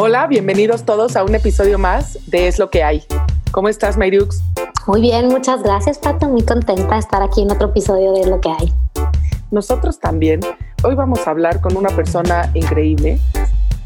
Hola, bienvenidos todos a un episodio más de Es lo que hay. ¿Cómo estás, Mayrux? Muy bien, muchas gracias, Pato. Muy contenta de estar aquí en otro episodio de Es lo que hay. Nosotros también. Hoy vamos a hablar con una persona increíble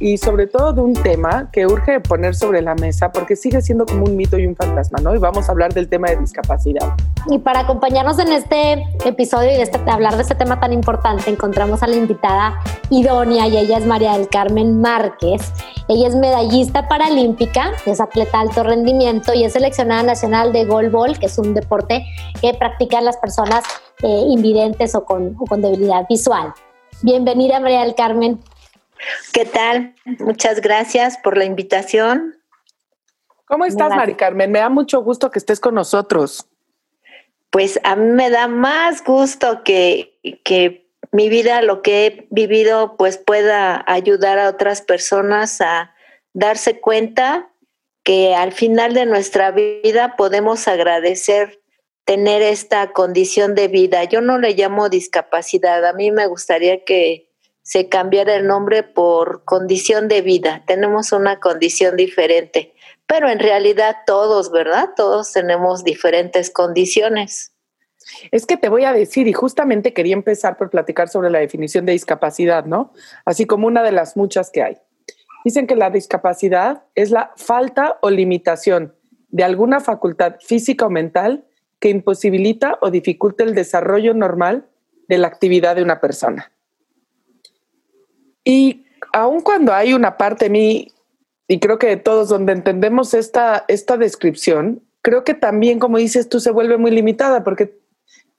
y sobre todo de un tema que urge poner sobre la mesa porque sigue siendo como un mito y un fantasma, ¿no? Y vamos a hablar del tema de discapacidad. Y para acompañarnos en este episodio y de, este, hablar de este tema tan importante, encontramos a la invitada idónea y ella es María del Carmen Márquez. Ella es medallista paralímpica, es atleta de alto rendimiento y es seleccionada nacional de goalball, que es un deporte que practican las personas eh, invidentes o con, o con debilidad visual. Bienvenida María del Carmen. ¿Qué tal? Muchas gracias por la invitación. ¿Cómo estás, Mari Carmen? Me da mucho gusto que estés con nosotros. Pues a mí me da más gusto que, que mi vida, lo que he vivido, pues pueda ayudar a otras personas a darse cuenta que al final de nuestra vida podemos agradecer tener esta condición de vida. Yo no le llamo discapacidad, a mí me gustaría que se cambiara el nombre por condición de vida. Tenemos una condición diferente, pero en realidad todos, ¿verdad? Todos tenemos diferentes condiciones. Es que te voy a decir, y justamente quería empezar por platicar sobre la definición de discapacidad, ¿no? Así como una de las muchas que hay. Dicen que la discapacidad es la falta o limitación de alguna facultad física o mental que imposibilita o dificulta el desarrollo normal de la actividad de una persona. Y aun cuando hay una parte de mí, y creo que de todos donde entendemos esta, esta descripción, creo que también, como dices tú, se vuelve muy limitada porque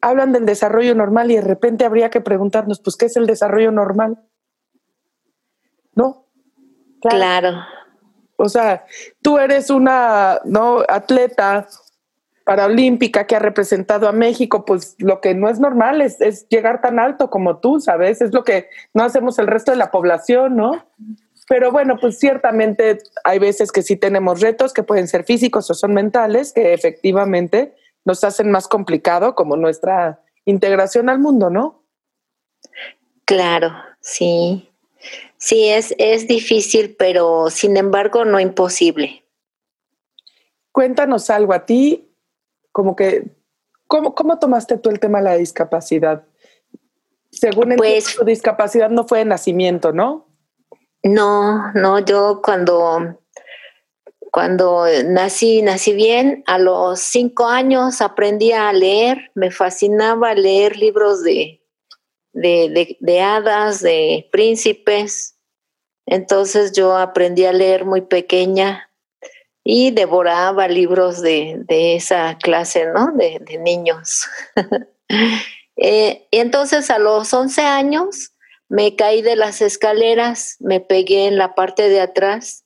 hablan del desarrollo normal y de repente habría que preguntarnos, pues, ¿qué es el desarrollo normal? ¿No? Claro. O sea, tú eres una ¿no? atleta paraolímpica que ha representado a México, pues lo que no es normal es, llegar tan alto como tú, ¿sabes? Es lo que no hacemos el resto de la población, ¿no? Pero bueno, pues ciertamente hay veces que sí tenemos retos que pueden ser físicos o son mentales, que efectivamente nos hacen más complicado como nuestra integración al mundo, ¿no? Claro, sí. Sí, es, es difícil, pero sin embargo no imposible. Cuéntanos algo a ti, como que, ¿cómo, cómo tomaste tú el tema de la discapacidad? Según el pues, tu discapacidad no fue de nacimiento, ¿no? No, no, yo cuando, cuando nací, nací bien, a los cinco años aprendí a leer, me fascinaba leer libros de, de, de hadas, de príncipes. Entonces yo aprendí a leer muy pequeña y devoraba libros de, esa clase, ¿no? De, niños. eh, y entonces a los 11 años me caí de las escaleras, me pegué en la parte de atrás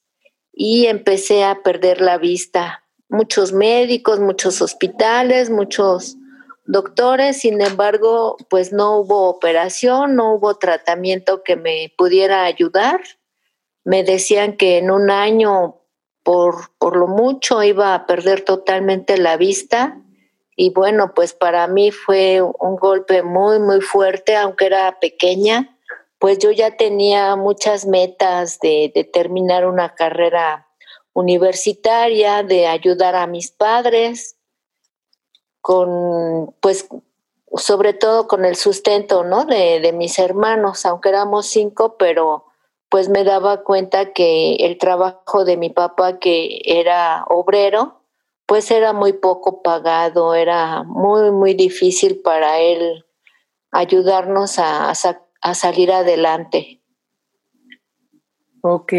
y empecé a perder la vista. Muchos médicos, muchos hospitales, muchos doctores, sin embargo, pues no hubo operación, no hubo tratamiento que me pudiera ayudar. Me decían que en un año por, por lo mucho iba a perder totalmente la vista y bueno, pues para mí fue un golpe muy, muy fuerte, aunque era pequeña, pues yo ya tenía muchas metas de, terminar una carrera universitaria, de ayudar a mis padres, con, pues, sobre todo con el sustento, ¿no? De, de mis hermanos, aunque éramos cinco, pero pues me daba cuenta que el trabajo de mi papá, que era obrero, pues era muy poco pagado, era muy, muy difícil para él ayudarnos a, a, salir adelante. Ok.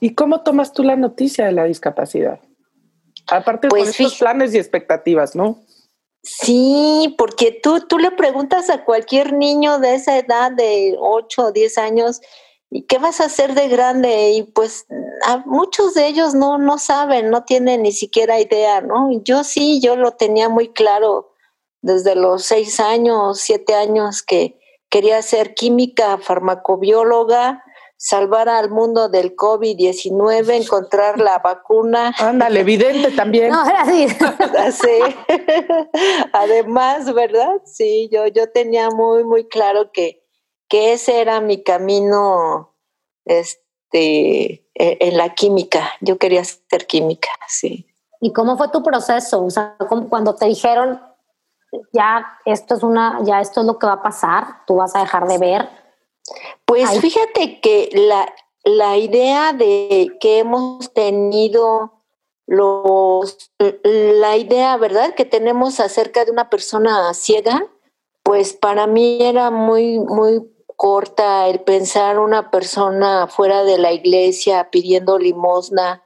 ¿Y cómo tomas tú la noticia de la discapacidad? Aparte de pues, estos planes y expectativas, ¿no? Sí, porque tú, tú le preguntas a cualquier niño de esa edad de 8 o 10 años ¿y qué vas a hacer de grande? Y pues a muchos de ellos no, no saben, no tienen ni siquiera idea, ¿no? Yo sí, yo lo tenía muy claro desde los seis años, siete años que quería ser química, farmacobióloga, salvar al mundo del COVID-19, encontrar la vacuna. Ándale, evidente también. No, era así. Además, ¿verdad? Sí, yo, yo tenía muy, muy claro que, que ese era mi camino este, eh, en la química. Yo quería ser química, sí. ¿Y cómo fue tu proceso? O sea, cuando te dijeron, ya esto es una, ya esto es lo que va a pasar, tú vas a dejar de ver. Pues fíjate que la, la idea de que hemos tenido los la idea, ¿verdad?, que tenemos acerca de una persona ciega, pues para mí era muy muy corta el pensar una persona fuera de la iglesia pidiendo limosna.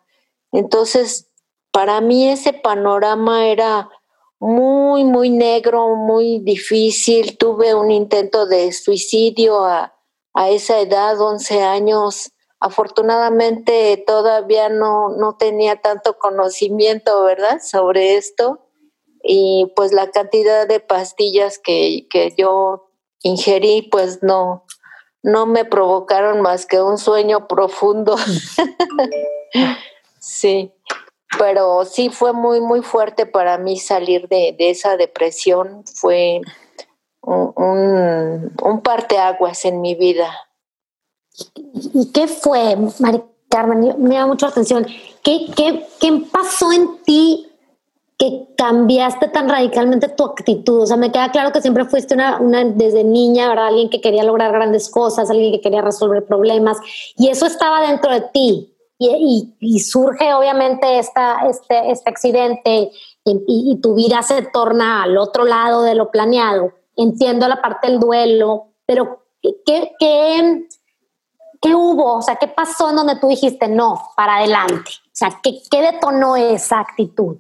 Entonces, para mí ese panorama era muy, muy negro, muy difícil. Tuve un intento de suicidio a, a esa edad, 11 años. Afortunadamente todavía no, no tenía tanto conocimiento, ¿verdad?, sobre esto. Y pues la cantidad de pastillas que, que yo ingerí, pues no, no me provocaron más que un sueño profundo. sí, pero sí fue muy, muy fuerte para mí salir de, esa depresión. Fue un, un, parteaguas en mi vida. ¿Y qué fue, Mari Carmen? Me da mucha atención. ¿Qué, qué, qué pasó en ti que cambiaste tan radicalmente tu actitud? O sea, me queda claro que siempre fuiste una, una, desde niña, ¿verdad? Alguien que quería lograr grandes cosas, alguien que quería resolver problemas, y eso estaba dentro de ti. Y, y, surge obviamente esta, este, este accidente y, tu vida se torna al otro lado de lo planeado. Entiendo la parte del duelo, pero ¿qué, qué, qué hubo? O sea, ¿qué pasó en donde tú dijiste no, para adelante? O sea, ¿qué, qué detonó esa actitud?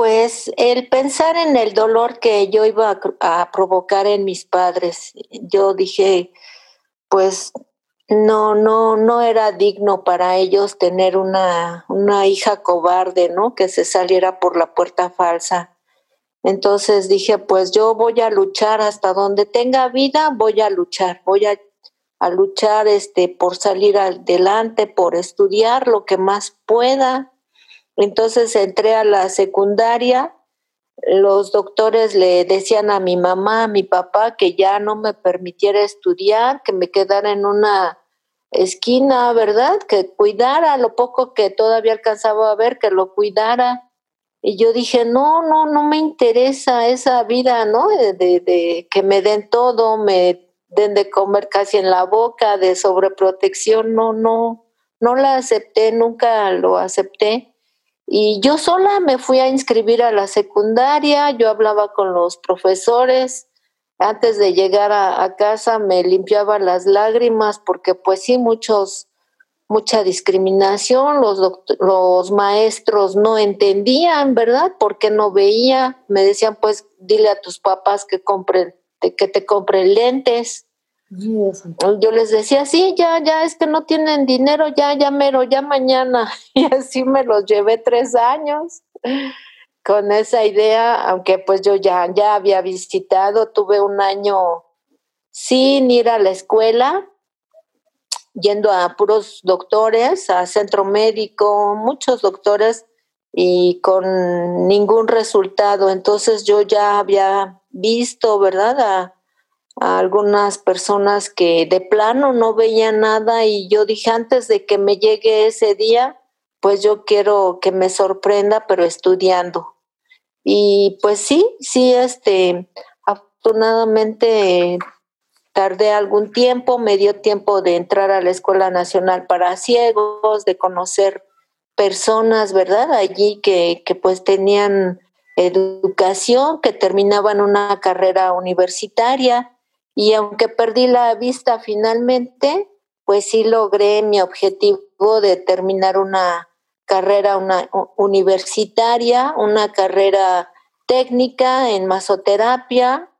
Pues el pensar en el dolor que yo iba a, provocar en mis padres, yo dije, pues no, no, no era digno para ellos tener una, una hija cobarde, ¿no? Que se saliera por la puerta falsa. Entonces dije, pues yo voy a luchar hasta donde tenga vida, voy a luchar, voy a, a luchar este, por salir adelante, por estudiar lo que más pueda entonces entré a la secundaria, los doctores le decían a mi mamá, a mi papá, que ya no me permitiera estudiar, que me quedara en una esquina, ¿verdad? Que cuidara lo poco que todavía alcanzaba a ver, que lo cuidara. Y yo dije, no, no, no me interesa esa vida, ¿no? De, de, que me den todo, me den de comer casi en la boca, de sobreprotección, no, no, no la acepté, nunca lo acepté. Y yo sola me fui a inscribir a la secundaria, yo hablaba con los profesores, antes de llegar a, casa me limpiaba las lágrimas porque pues sí, muchos, mucha discriminación, los, los maestros no entendían, ¿verdad? Porque no veía, me decían pues dile a tus papás que compren, que te compren lentes. Yo les decía, sí, ya, ya, es que no tienen dinero, ya, ya mero, ya mañana. Y así me los llevé tres años con esa idea, aunque pues yo ya, ya había visitado, tuve un año sin ir a la escuela, yendo a puros doctores, a centro médico, muchos doctores y con ningún resultado. Entonces yo ya había visto, ¿verdad? A, a algunas personas que de plano no veían nada y yo dije antes de que me llegue ese día, pues yo quiero que me sorprenda, pero estudiando. Y pues sí, sí, este, afortunadamente tardé algún tiempo, me dio tiempo de entrar a la Escuela Nacional para Ciegos, de conocer personas, ¿verdad? Allí que, que pues tenían educación, que terminaban una carrera universitaria y aunque perdí la vista finalmente, pues sí logré mi objetivo de terminar una carrera una, universitaria, una carrera técnica en masoterapia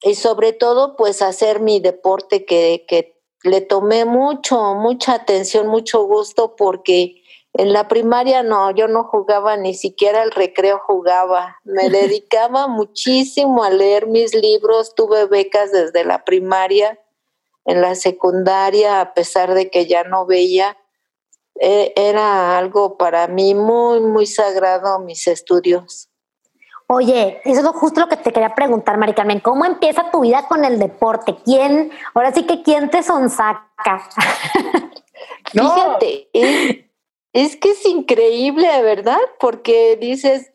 y sobre todo pues hacer mi deporte que, que le tomé mucho, mucha atención, mucho gusto porque en la primaria no, yo no jugaba ni siquiera el recreo jugaba. Me dedicaba muchísimo a leer mis libros, tuve becas desde la primaria, en la secundaria, a pesar de que ya no veía. E, era algo para mí muy, muy sagrado mis estudios. Oye, eso es justo lo que te quería preguntar, Mari Carmen. ¿Cómo empieza tu vida con el deporte? ¿Quién, ahora sí que quién te sonsaca? Fíjate, es, que es increíble, ¿verdad? Porque dices,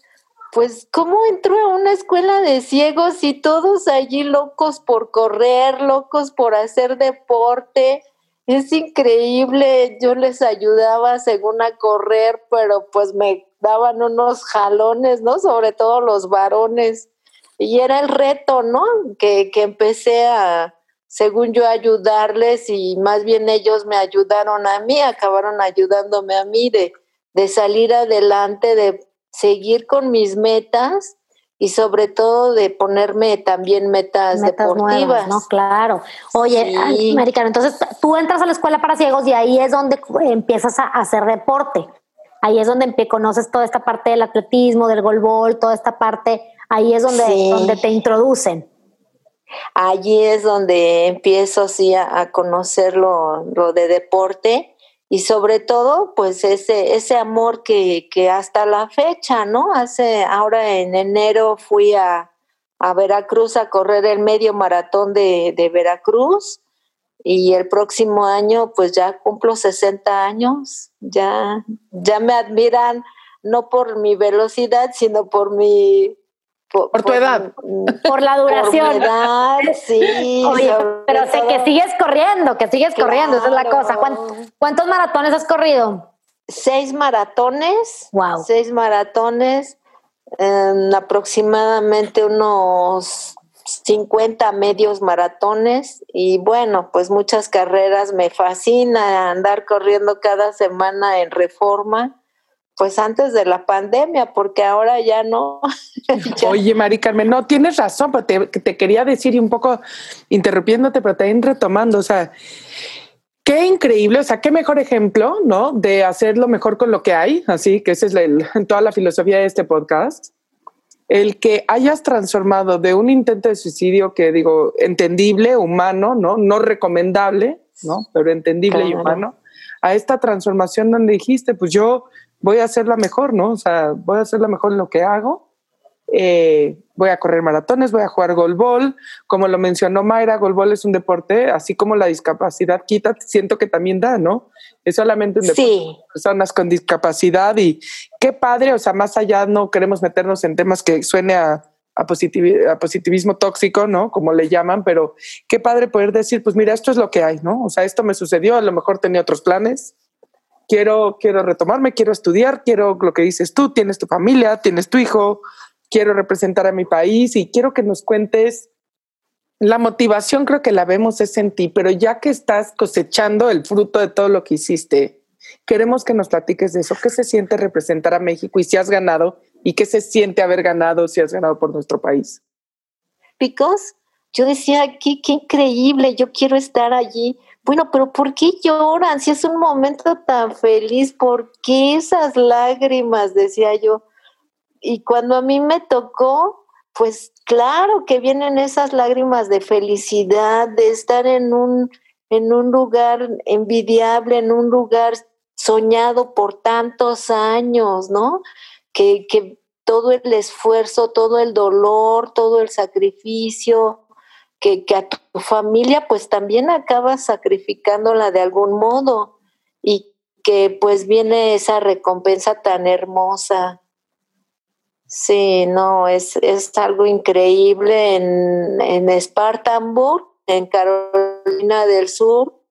pues, ¿cómo entró a una escuela de ciegos y todos allí locos por correr, locos por hacer deporte? Es increíble, yo les ayudaba según a correr, pero pues me daban unos jalones, ¿no? Sobre todo los varones. Y era el reto, ¿no? Que, que empecé a, según yo, ayudarles y más bien ellos me ayudaron a mí, acabaron ayudándome a mí de, de salir adelante, de seguir con mis metas y sobre todo de ponerme también metas, deportivas. no, claro. Oye, Americano, entonces tú entras a la escuela para ciegos y ahí es donde empiezas a hacer deporte. Ahí es donde conoces toda esta parte del atletismo, del golbol, toda esta parte, ahí es donde, donde te introducen. Allí es donde empiezo sí a, conocer lo, lo de deporte y sobre todo pues ese, ese amor que, que, hasta la fecha, ¿no? Hace, ahora en enero fui a, a Veracruz a correr el medio maratón de, de, Veracruz y el próximo año pues ya cumplo 60 años, ya, ya me admiran no por mi velocidad, sino por mi por, tu edad. Por la duración. Por edad, sí. Oye, pero sé que sigues corriendo, que sigues corriendo, esa es la cosa. ¿Cuántos, maratones has corrido? Seis maratones. Wow. Seis maratones. aproximadamente unos 50 medios maratones y bueno, pues muchas carreras. Me fascina andar corriendo cada semana en reforma pues antes de la pandemia, porque ahora ya no. Oye, Mari Carmen, no, tienes razón, pero te, quería decir y un poco interrumpiéndote, pero también retomando, o sea, qué increíble, o sea, qué mejor ejemplo, ¿no? De hacer lo mejor con lo que hay, así que esa es toda la filosofía de este podcast. El que hayas transformado de un intento de suicidio que digo, entendible, humano, ¿no? No recomendable, ¿no? Pero entendible y humano, a esta transformación donde dijiste, pues yo voy a hacerla mejor, ¿no? O sea, voy a hacerla mejor en lo que hago. Eh, voy a correr maratones, voy a jugar golbol. Como lo mencionó Mayra, golbol es un deporte, así como la discapacidad quita, siento que también da, ¿no? Es solamente un deporte sí. personas con discapacidad y qué padre, o sea, más allá no queremos meternos en temas que suene a, a, positivismo tóxico, ¿no? Como le llaman, pero qué padre poder decir, pues mira, esto es lo que hay, ¿no? O sea, esto me sucedió, a lo mejor tenía otros planes, quiero, quiero retomarme, quiero estudiar, quiero lo que dices tú, tienes tu familia, tienes tu hijo, quiero representar a mi país y quiero que nos cuentes. La motivación creo que la vemos es en ti, pero ya que estás cosechando el fruto de todo lo que hiciste, queremos que nos platiques de eso. ¿Qué se siente representar a México y si has ganado? ¿Y qué se siente haber ganado si has ganado por nuestro país? Picos, yo decía, qué, qué increíble, yo quiero estar allí bueno, pero ¿por qué lloran? Si es un momento tan feliz, ¿por qué esas lágrimas? Decía yo. Y cuando a mí me tocó, pues claro que vienen esas lágrimas de felicidad, de estar en un, en un lugar envidiable, en un lugar soñado por tantos años, ¿no? Que, que todo el esfuerzo, todo el dolor, todo el sacrificio, que, a tu familia pues también acabas sacrificándola de algún modo y que pues viene esa recompensa tan hermosa. Sí, no, es, es algo increíble en, en Spartanburg, en Carolina del Sur.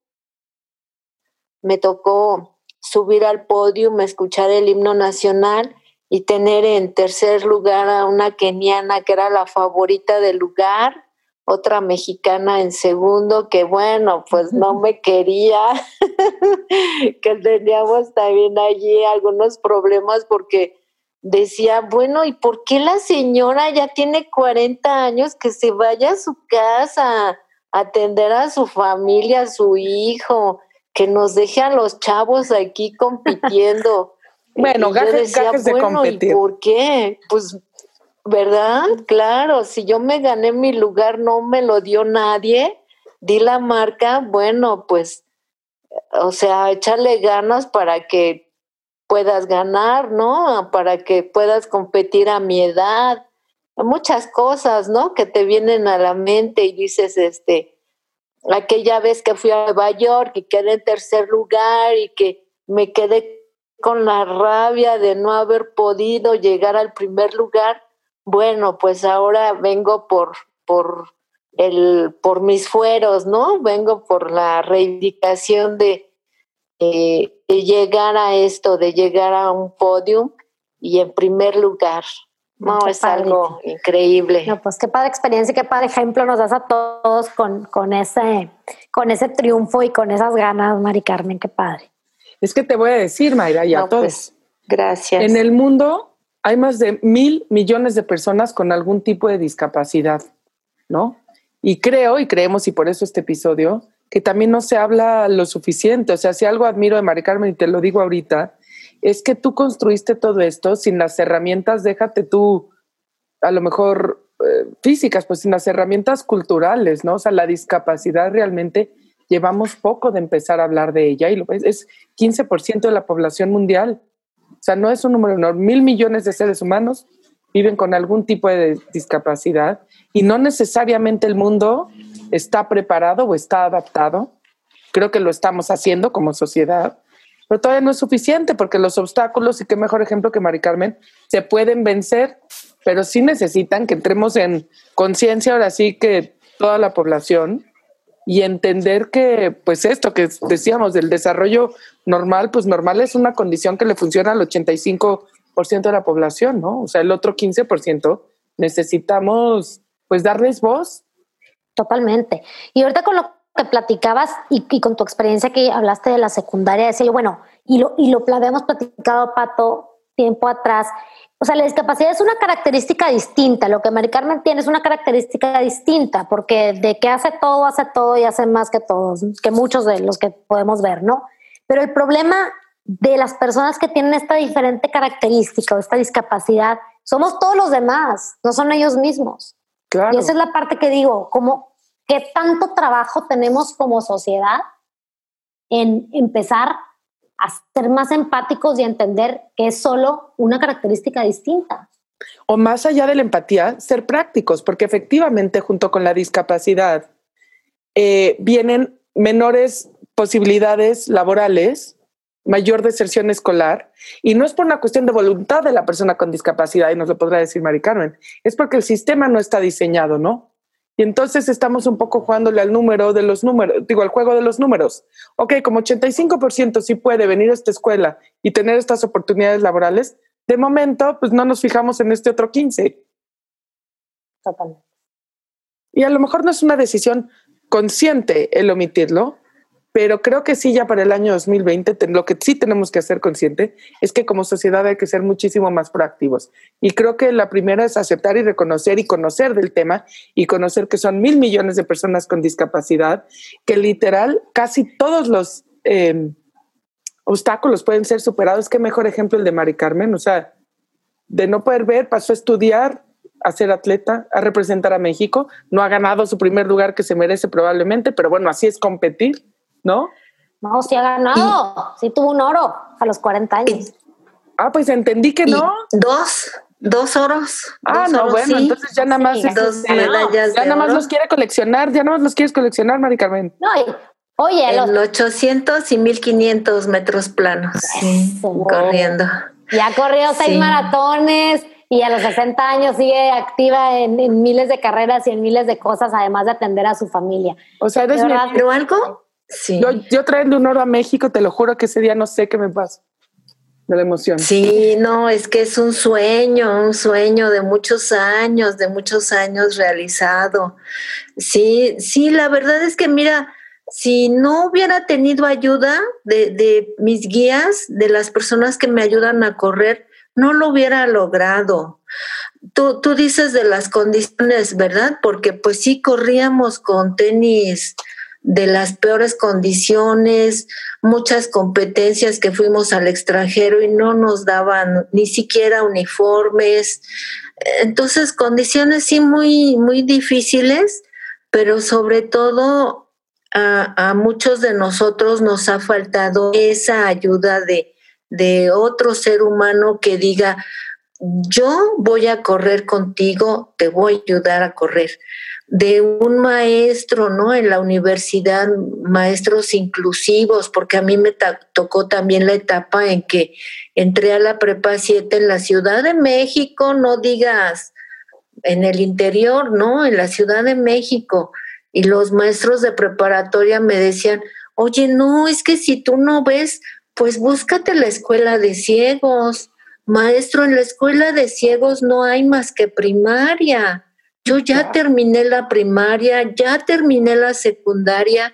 Me tocó subir al podio, escuchar el himno nacional y tener en tercer lugar a una keniana que era la favorita del lugar otra mexicana en segundo que bueno, pues no me quería, que teníamos también allí algunos problemas porque decía, bueno, ¿y por qué la señora ya tiene 40 años que se vaya a su casa a atender a su familia, a su hijo, que nos deje a los chavos aquí compitiendo? Bueno, gajes, de competir. ¿y por qué? Pues ¿Verdad? Claro, si yo me gané mi lugar, no me lo dio nadie, di la marca, bueno, pues, o sea, echarle ganas para que puedas ganar, ¿no? Para que puedas competir a mi edad. Muchas cosas, ¿no? Que te vienen a la mente y dices, este, aquella vez que fui a Nueva York y quedé en tercer lugar y que me quedé con la rabia de no haber podido llegar al primer lugar, bueno, pues ahora vengo por, por, el, por mis fueros, ¿no? Vengo por la reivindicación de, de llegar a esto, de llegar a un podium y en primer lugar. No, es algo increíble. No, pues qué padre experiencia y qué padre ejemplo nos das a todos con, con, ese, con ese triunfo y con esas ganas, Mari Carmen, qué padre. Es que te voy a decir, Mayra, y a todos. Pues, gracias. En el mundo hay más de mil millones de personas con algún tipo de discapacidad, ¿no? Y creo, y creemos, y por eso este episodio, que también no se habla lo suficiente. O sea, si algo admiro de Mari Carmen, y te lo digo ahorita, es que tú construiste todo esto sin las herramientas, déjate tú, a lo mejor eh, físicas, pues sin las herramientas culturales, ¿no? O sea, la discapacidad realmente llevamos poco de empezar a hablar de ella y lo ves, es 15% de la población mundial. O sea, no es un número enorme. Mil millones de seres humanos viven con algún tipo de discapacidad y no necesariamente el mundo está preparado o está adaptado. Creo que lo estamos haciendo como sociedad pero todavía no es suficiente porque los obstáculos, y qué mejor ejemplo que Mari Carmen, se pueden vencer, pero sí necesitan que entremos en conciencia ahora sí que toda la población y entender que pues esto que decíamos del desarrollo normal, pues normal es una condición que le funciona al 85% de la población, ¿no? O sea, el otro 15% necesitamos pues darles voz. Totalmente. Y ahorita con lo que platicabas y, con tu experiencia que hablaste de la secundaria, yo, bueno, y lo, y lo habíamos platicado, Pato, tiempo atrás. O sea, la discapacidad es una característica distinta. Lo que Mari Carmen tiene es una característica distinta, porque de que hace todo, hace todo y hace más que todos, que muchos de los que podemos ver, ¿no? Pero el problema de las personas que tienen esta diferente característica o esta discapacidad somos todos los demás, no son ellos mismos. Y esa es la parte que digo, como ¿Qué tanto trabajo tenemos como sociedad en empezar a ser más empáticos y entender que es solo una característica distinta? O más allá de la empatía, ser prácticos, porque efectivamente junto con la discapacidad eh, vienen menores posibilidades laborales, mayor deserción escolar, y no es por una cuestión de voluntad de la persona con discapacidad, y nos lo podrá decir Mari Carmen, es porque el sistema no está diseñado, ¿no? Y entonces estamos un poco jugándole al número de los números, digo, al juego de los números. Ok, como 85% sí puede venir a esta escuela y tener estas oportunidades laborales, de momento, pues no nos fijamos en este otro 15. Totalmente. Y a lo mejor no es una decisión consciente el omitirlo, pero creo que sí, ya para el año 2020, lo que sí tenemos que hacer consciente es que como sociedad hay que ser muchísimo más proactivos. Y creo que la primera es aceptar y reconocer y conocer del tema y conocer que son mil millones de personas con discapacidad, que literal casi todos los em, obstáculos pueden ser superados. Qué mejor ejemplo el de Mari Carmen, o sea, de no poder ver, pasó a estudiar, a ser atleta, a representar a México, no ha ganado su primer lugar que se merece probablemente, pero bueno, así es competir ¿no? No, sí ha ganado, sí tuvo un oro a los 40 años. Ah, pues entendí que no. Dos, dos oros. Ah, no, bueno, entonces ya nada más. dos este, medallas ya nada más los quiere coleccionar, ya nada más los quieres coleccionar, Mari Carmen. No, oye, en los 800 y 1500 metros planos. corriendo. Ya corrió seis maratones y a los 60 años sigue activa en, miles de carreras y en miles de cosas, además de atender a su familia. O sea, eres Pero algo Sí. Yo, yo un oro a México, te lo juro que ese día no sé qué me pasa de la emoción. Sí, no, es que es un sueño, un sueño de muchos años, de muchos años realizado. Sí, sí, la verdad es que mira, si no hubiera tenido ayuda de, de mis guías, de las personas que me ayudan a correr, no lo hubiera logrado. Tú, tú dices de las condiciones, ¿verdad? Porque pues sí corríamos con tenis de las peores condiciones, muchas competencias que fuimos al extranjero y no nos daban ni siquiera uniformes. Entonces, condiciones sí muy, muy difíciles, pero sobre todo a, muchos de nosotros nos ha faltado esa ayuda de, de otro ser humano que diga, yo voy a correr contigo, te voy a ayudar a correr. De un maestro, ¿no? En la universidad, maestros inclusivos, porque a mí me tocó también la etapa en que entré a la prepa 7 en la Ciudad de México, no digas en el interior, ¿no? En la Ciudad de México. Y los maestros de preparatoria me decían, oye, no, es que si tú no ves, pues búscate la escuela de ciegos maestro, en la escuela de ciegos no hay más que primaria. Yo ya terminé la primaria, ya terminé la secundaria.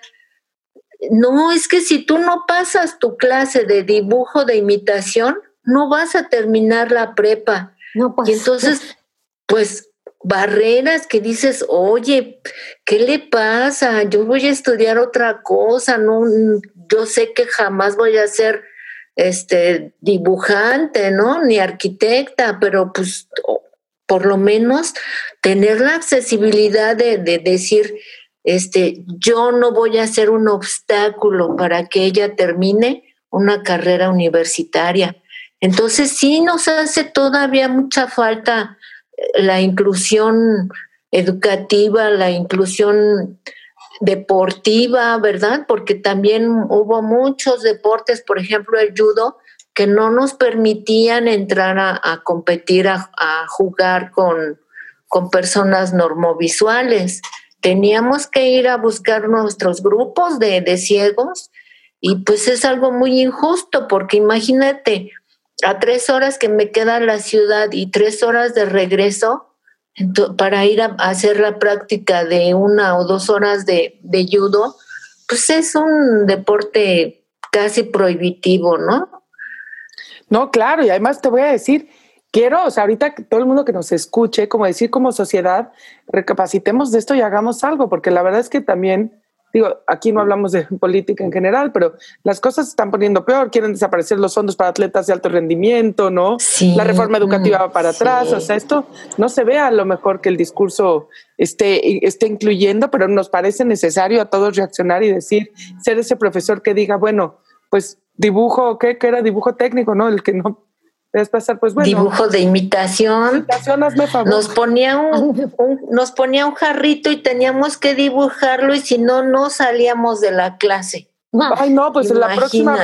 No, es que si tú no pasas tu clase de dibujo de imitación, no vas a terminar la prepa. No, pues, y entonces, pues barreras que dices, oye, ¿qué le pasa? Yo voy a estudiar otra cosa, no, yo sé que jamás voy a ser este, dibujante, ¿no? Ni arquitecta, pero pues por lo menos tener la accesibilidad de, decir, este, yo no voy a ser un obstáculo para que ella termine una carrera universitaria. Entonces sí nos hace todavía mucha falta la inclusión educativa, la inclusión deportiva, ¿verdad? Porque también hubo muchos deportes, por ejemplo el judo, que no nos permitían entrar a, competir, a, jugar con, con personas normovisuales. Teníamos que ir a buscar nuestros grupos de, de ciegos y pues es algo muy injusto porque imagínate, a tres horas que me queda la ciudad y tres horas de regreso, para ir a, hacer la práctica de una o dos horas de, judo, pues es un deporte casi prohibitivo, ¿no? No, claro, y además te voy a decir, quiero, o sea, ahorita todo el mundo que nos escuche, como decir como sociedad, recapacitemos de esto y hagamos algo, porque la verdad es que también digo, aquí no hablamos de política en general, pero las cosas se están poniendo peor, quieren desaparecer los fondos para atletas de alto rendimiento, ¿no? La reforma educativa va para atrás, o sea, esto no se ve a lo mejor que el discurso esté, esté incluyendo, pero nos parece necesario a todos reaccionar y decir, ser ese profesor que diga, bueno, pues dibujo, ¿qué? Que era dibujo técnico, ¿no? El que no pasar, pues bueno. Dibujo de imitación. Nos ponía un, nos ponía un jarrito y teníamos que dibujarlo y si no, no salíamos de la clase. Ay, no, pues en la próxima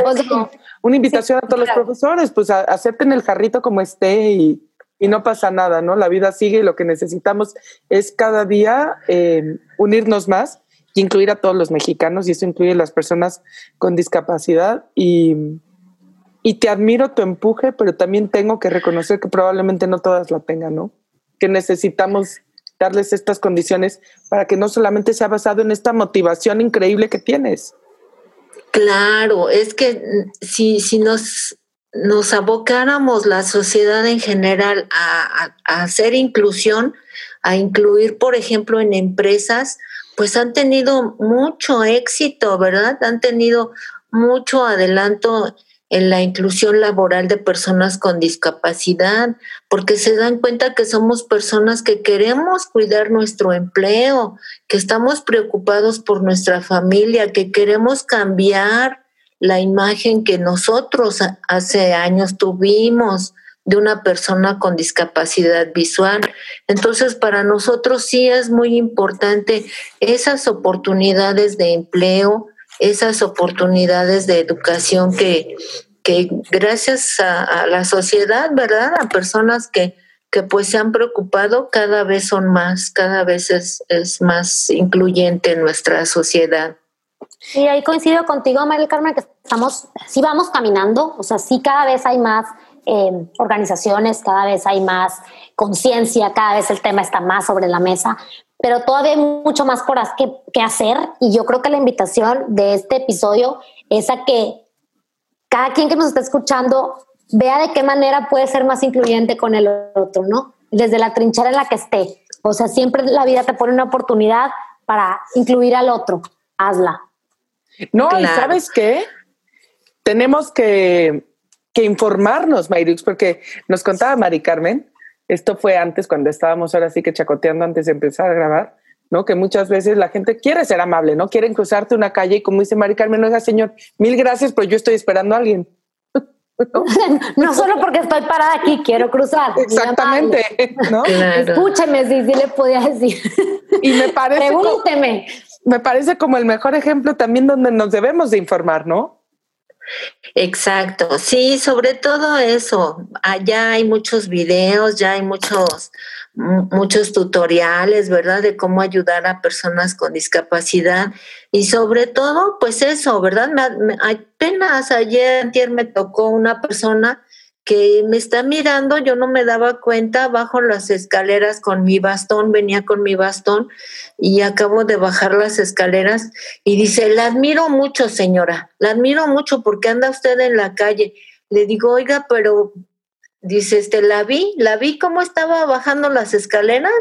una invitación a todos los profesores, pues acepten el jarrito como esté y, no pasa nada, ¿no? La vida sigue y lo que necesitamos es cada día eh, unirnos más y incluir a todos los mexicanos y eso incluye a las personas con discapacidad y y te admiro tu empuje, pero también tengo que reconocer que probablemente no todas la tengan, ¿no? Que necesitamos darles estas condiciones para que no solamente sea basado en esta motivación increíble que tienes. Claro, es que si, si nos, nos abocáramos la sociedad en general a, a hacer inclusión, a incluir, por ejemplo, en empresas, pues han tenido mucho éxito, ¿verdad? Han tenido mucho adelanto en la inclusión laboral de personas con discapacidad, porque se dan cuenta que somos personas que queremos cuidar nuestro empleo, que estamos preocupados por nuestra familia, que queremos cambiar la imagen que nosotros hace años tuvimos de una persona con discapacidad visual. Entonces, para nosotros sí es muy importante esas oportunidades de empleo, esas oportunidades de educación que, que gracias a, la sociedad, ¿verdad? A personas que, que pues se han preocupado, cada vez son más, cada vez es, es más incluyente en nuestra sociedad. Y ahí coincido contigo, María Carmen, que estamos, sí vamos caminando, o sea, sí cada vez hay más eh, organizaciones, cada vez hay más conciencia, cada vez el tema está más sobre la mesa, pero todavía hay mucho más por que, que hacer y yo creo que la invitación de este episodio es a que cada quien que nos está escuchando vea de qué manera puede ser más incluyente con el otro, ¿no? Desde la trinchera en la que esté. O sea, siempre la vida te pone una oportunidad para incluir al otro. Hazla. No, y sabes qué? Tenemos que, que informarnos, Mayrix, porque nos contaba Mari Carmen esto fue antes, cuando estábamos ahora sí que chacoteando antes de empezar a grabar, ¿no? Que muchas veces la gente quiere ser amable, ¿no? Quieren cruzarte una calle y como dice Mari Carmen, oiga, señor, mil gracias, pero yo estoy esperando a alguien. ¿no? solo porque estoy parada aquí, quiero cruzar. Exactamente, ¿no? Escúcheme, si sí le podía decir. Y me parece. Pregúnteme. me parece como el mejor ejemplo también donde nos debemos de informar, ¿no? Exacto, sí, sobre todo eso. Allá hay muchos videos, ya hay muchos, muchos tutoriales, ¿verdad? De cómo ayudar a personas con discapacidad. Y sobre todo, pues eso, ¿verdad? apenas ayer, ayer me tocó una persona que me está mirando, yo no me daba cuenta, bajo las escaleras con mi bastón, venía con mi bastón y acabo de bajar las escaleras y dice, la admiro mucho señora, la admiro mucho porque anda usted en la calle. Le digo, oiga, pero dice, este, la vi, la vi cómo estaba bajando las escaleras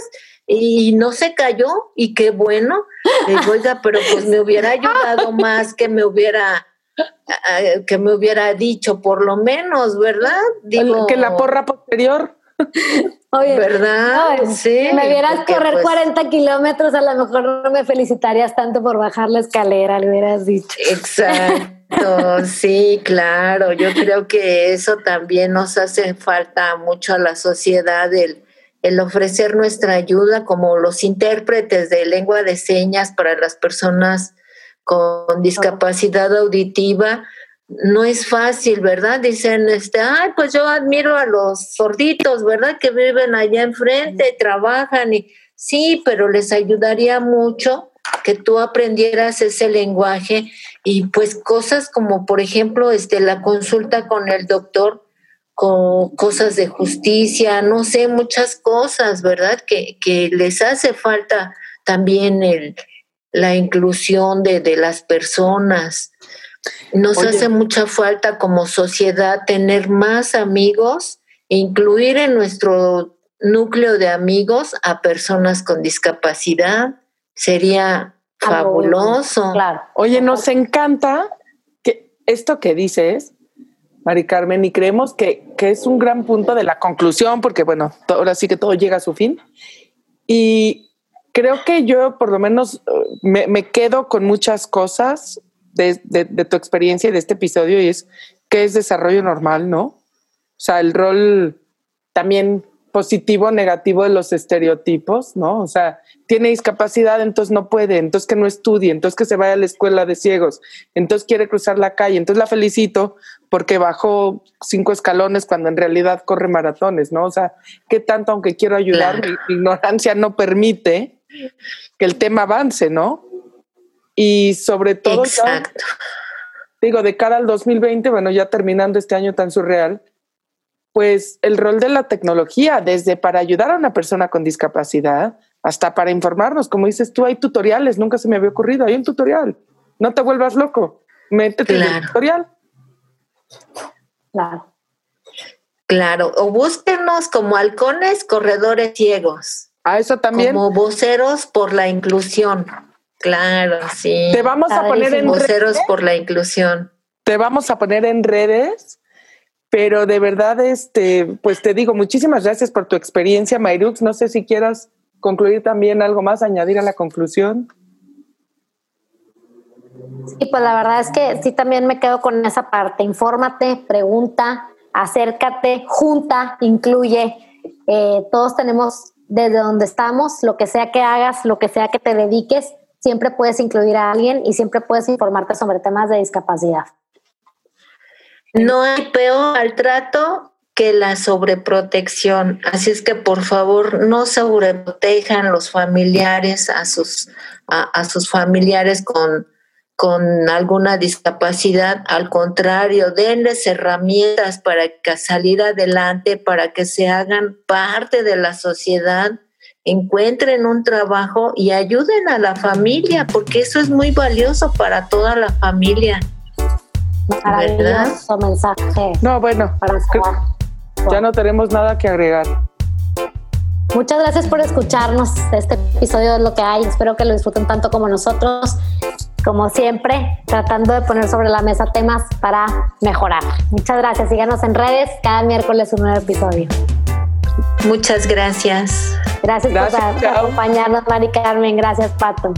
y no se cayó y qué bueno. Le digo, oiga, pero pues me hubiera ayudado más que me hubiera que me hubiera dicho, por lo menos, ¿verdad? Digo, que la porra posterior. Oye, ¿verdad? sí. Me vieras correr 40 pues kilómetros, a lo mejor no me felicitarías tanto por bajar la escalera, le hubieras dicho. Exacto, sí, claro. Yo creo que eso también nos hace falta mucho a la sociedad, el, el ofrecer nuestra ayuda como los intérpretes de lengua de señas para las personas con discapacidad auditiva, no es fácil, ¿verdad? Dicen, este, ay, pues yo admiro a los sorditos, ¿verdad? Que viven allá enfrente, trabajan y sí, pero les ayudaría mucho que tú aprendieras ese lenguaje y pues cosas como, por ejemplo, este, la consulta con el doctor, con cosas de justicia, no sé, muchas cosas, ¿verdad? Que, que les hace falta también el, la inclusión de, de las personas. Nos hace mucha falta como sociedad tener más amigos e incluir en nuestro núcleo de amigos a personas con discapacidad. Sería fabuloso. Claro. Oye, nos encanta que esto que dices, Mari Carmen, y creemos que, que, es un gran punto de la conclusión, porque bueno, ahora sí que todo llega a su fin. Y creo que yo por lo menos me, quedo con muchas cosas de, tu experiencia y de este episodio y es que es desarrollo normal, ¿no? O sea, el rol también positivo, negativo de los estereotipos, ¿no? O sea, tiene discapacidad, entonces no puede, entonces que no estudie, entonces que se vaya a la escuela de ciegos, entonces quiere cruzar la calle, entonces la felicito porque bajó cinco escalones cuando en realidad corre maratones, ¿no? O sea, ¿qué tanto, aunque quiero ayudar, mi ignorancia no permite que el tema avance, ¿no? Y sobre todo, digo, de cara al 2020, bueno, ya terminando este año tan surreal, pues el rol de la tecnología, desde para ayudar a una persona con discapacidad hasta para informarnos, como dices tú, hay tutoriales, nunca se me había ocurrido, hay un tutorial, no te vuelvas loco, métete en el tutorial. Claro. Claro, o búsquenos como halcones corredores ciegos. A eso también. Como voceros por la inclusión. Claro, sí. Te vamos a poner en voceros por la inclusión. Te vamos a poner en redes, pero de verdad, este, pues te digo, muchísimas gracias por tu experiencia, Mayrux. No sé si quieras concluir también algo más, añadir a la conclusión. Sí, pues la verdad es que sí también me quedo con esa parte. Infórmate, pregunta, acércate, junta, incluye. Eh, todos tenemos desde donde estamos, lo que sea que hagas, lo que sea que te dediques, siempre puedes incluir a alguien y siempre puedes informarte sobre temas de discapacidad. No hay peor maltrato que la sobreprotección. Así es que por favor no sobreprotejan los familiares a sus, a sus familiares con con alguna discapacidad, al contrario, denles herramientas para que salir adelante, para que se hagan parte de la sociedad, encuentren un trabajo y ayuden a la familia, porque eso es muy valioso para toda la familia. Maravilloso mensaje. No, bueno, ya no tenemos nada que agregar. Muchas gracias por escucharnos. Este episodio es lo que hay. Espero que lo disfruten tanto como nosotros como siempre, tratando de poner sobre la mesa temas para mejorar. Muchas gracias. Síganos en redes. Cada miércoles un nuevo episodio. Muchas gracias. Gracias, por acompañarnos, Mari Carmen. Gracias, Pato.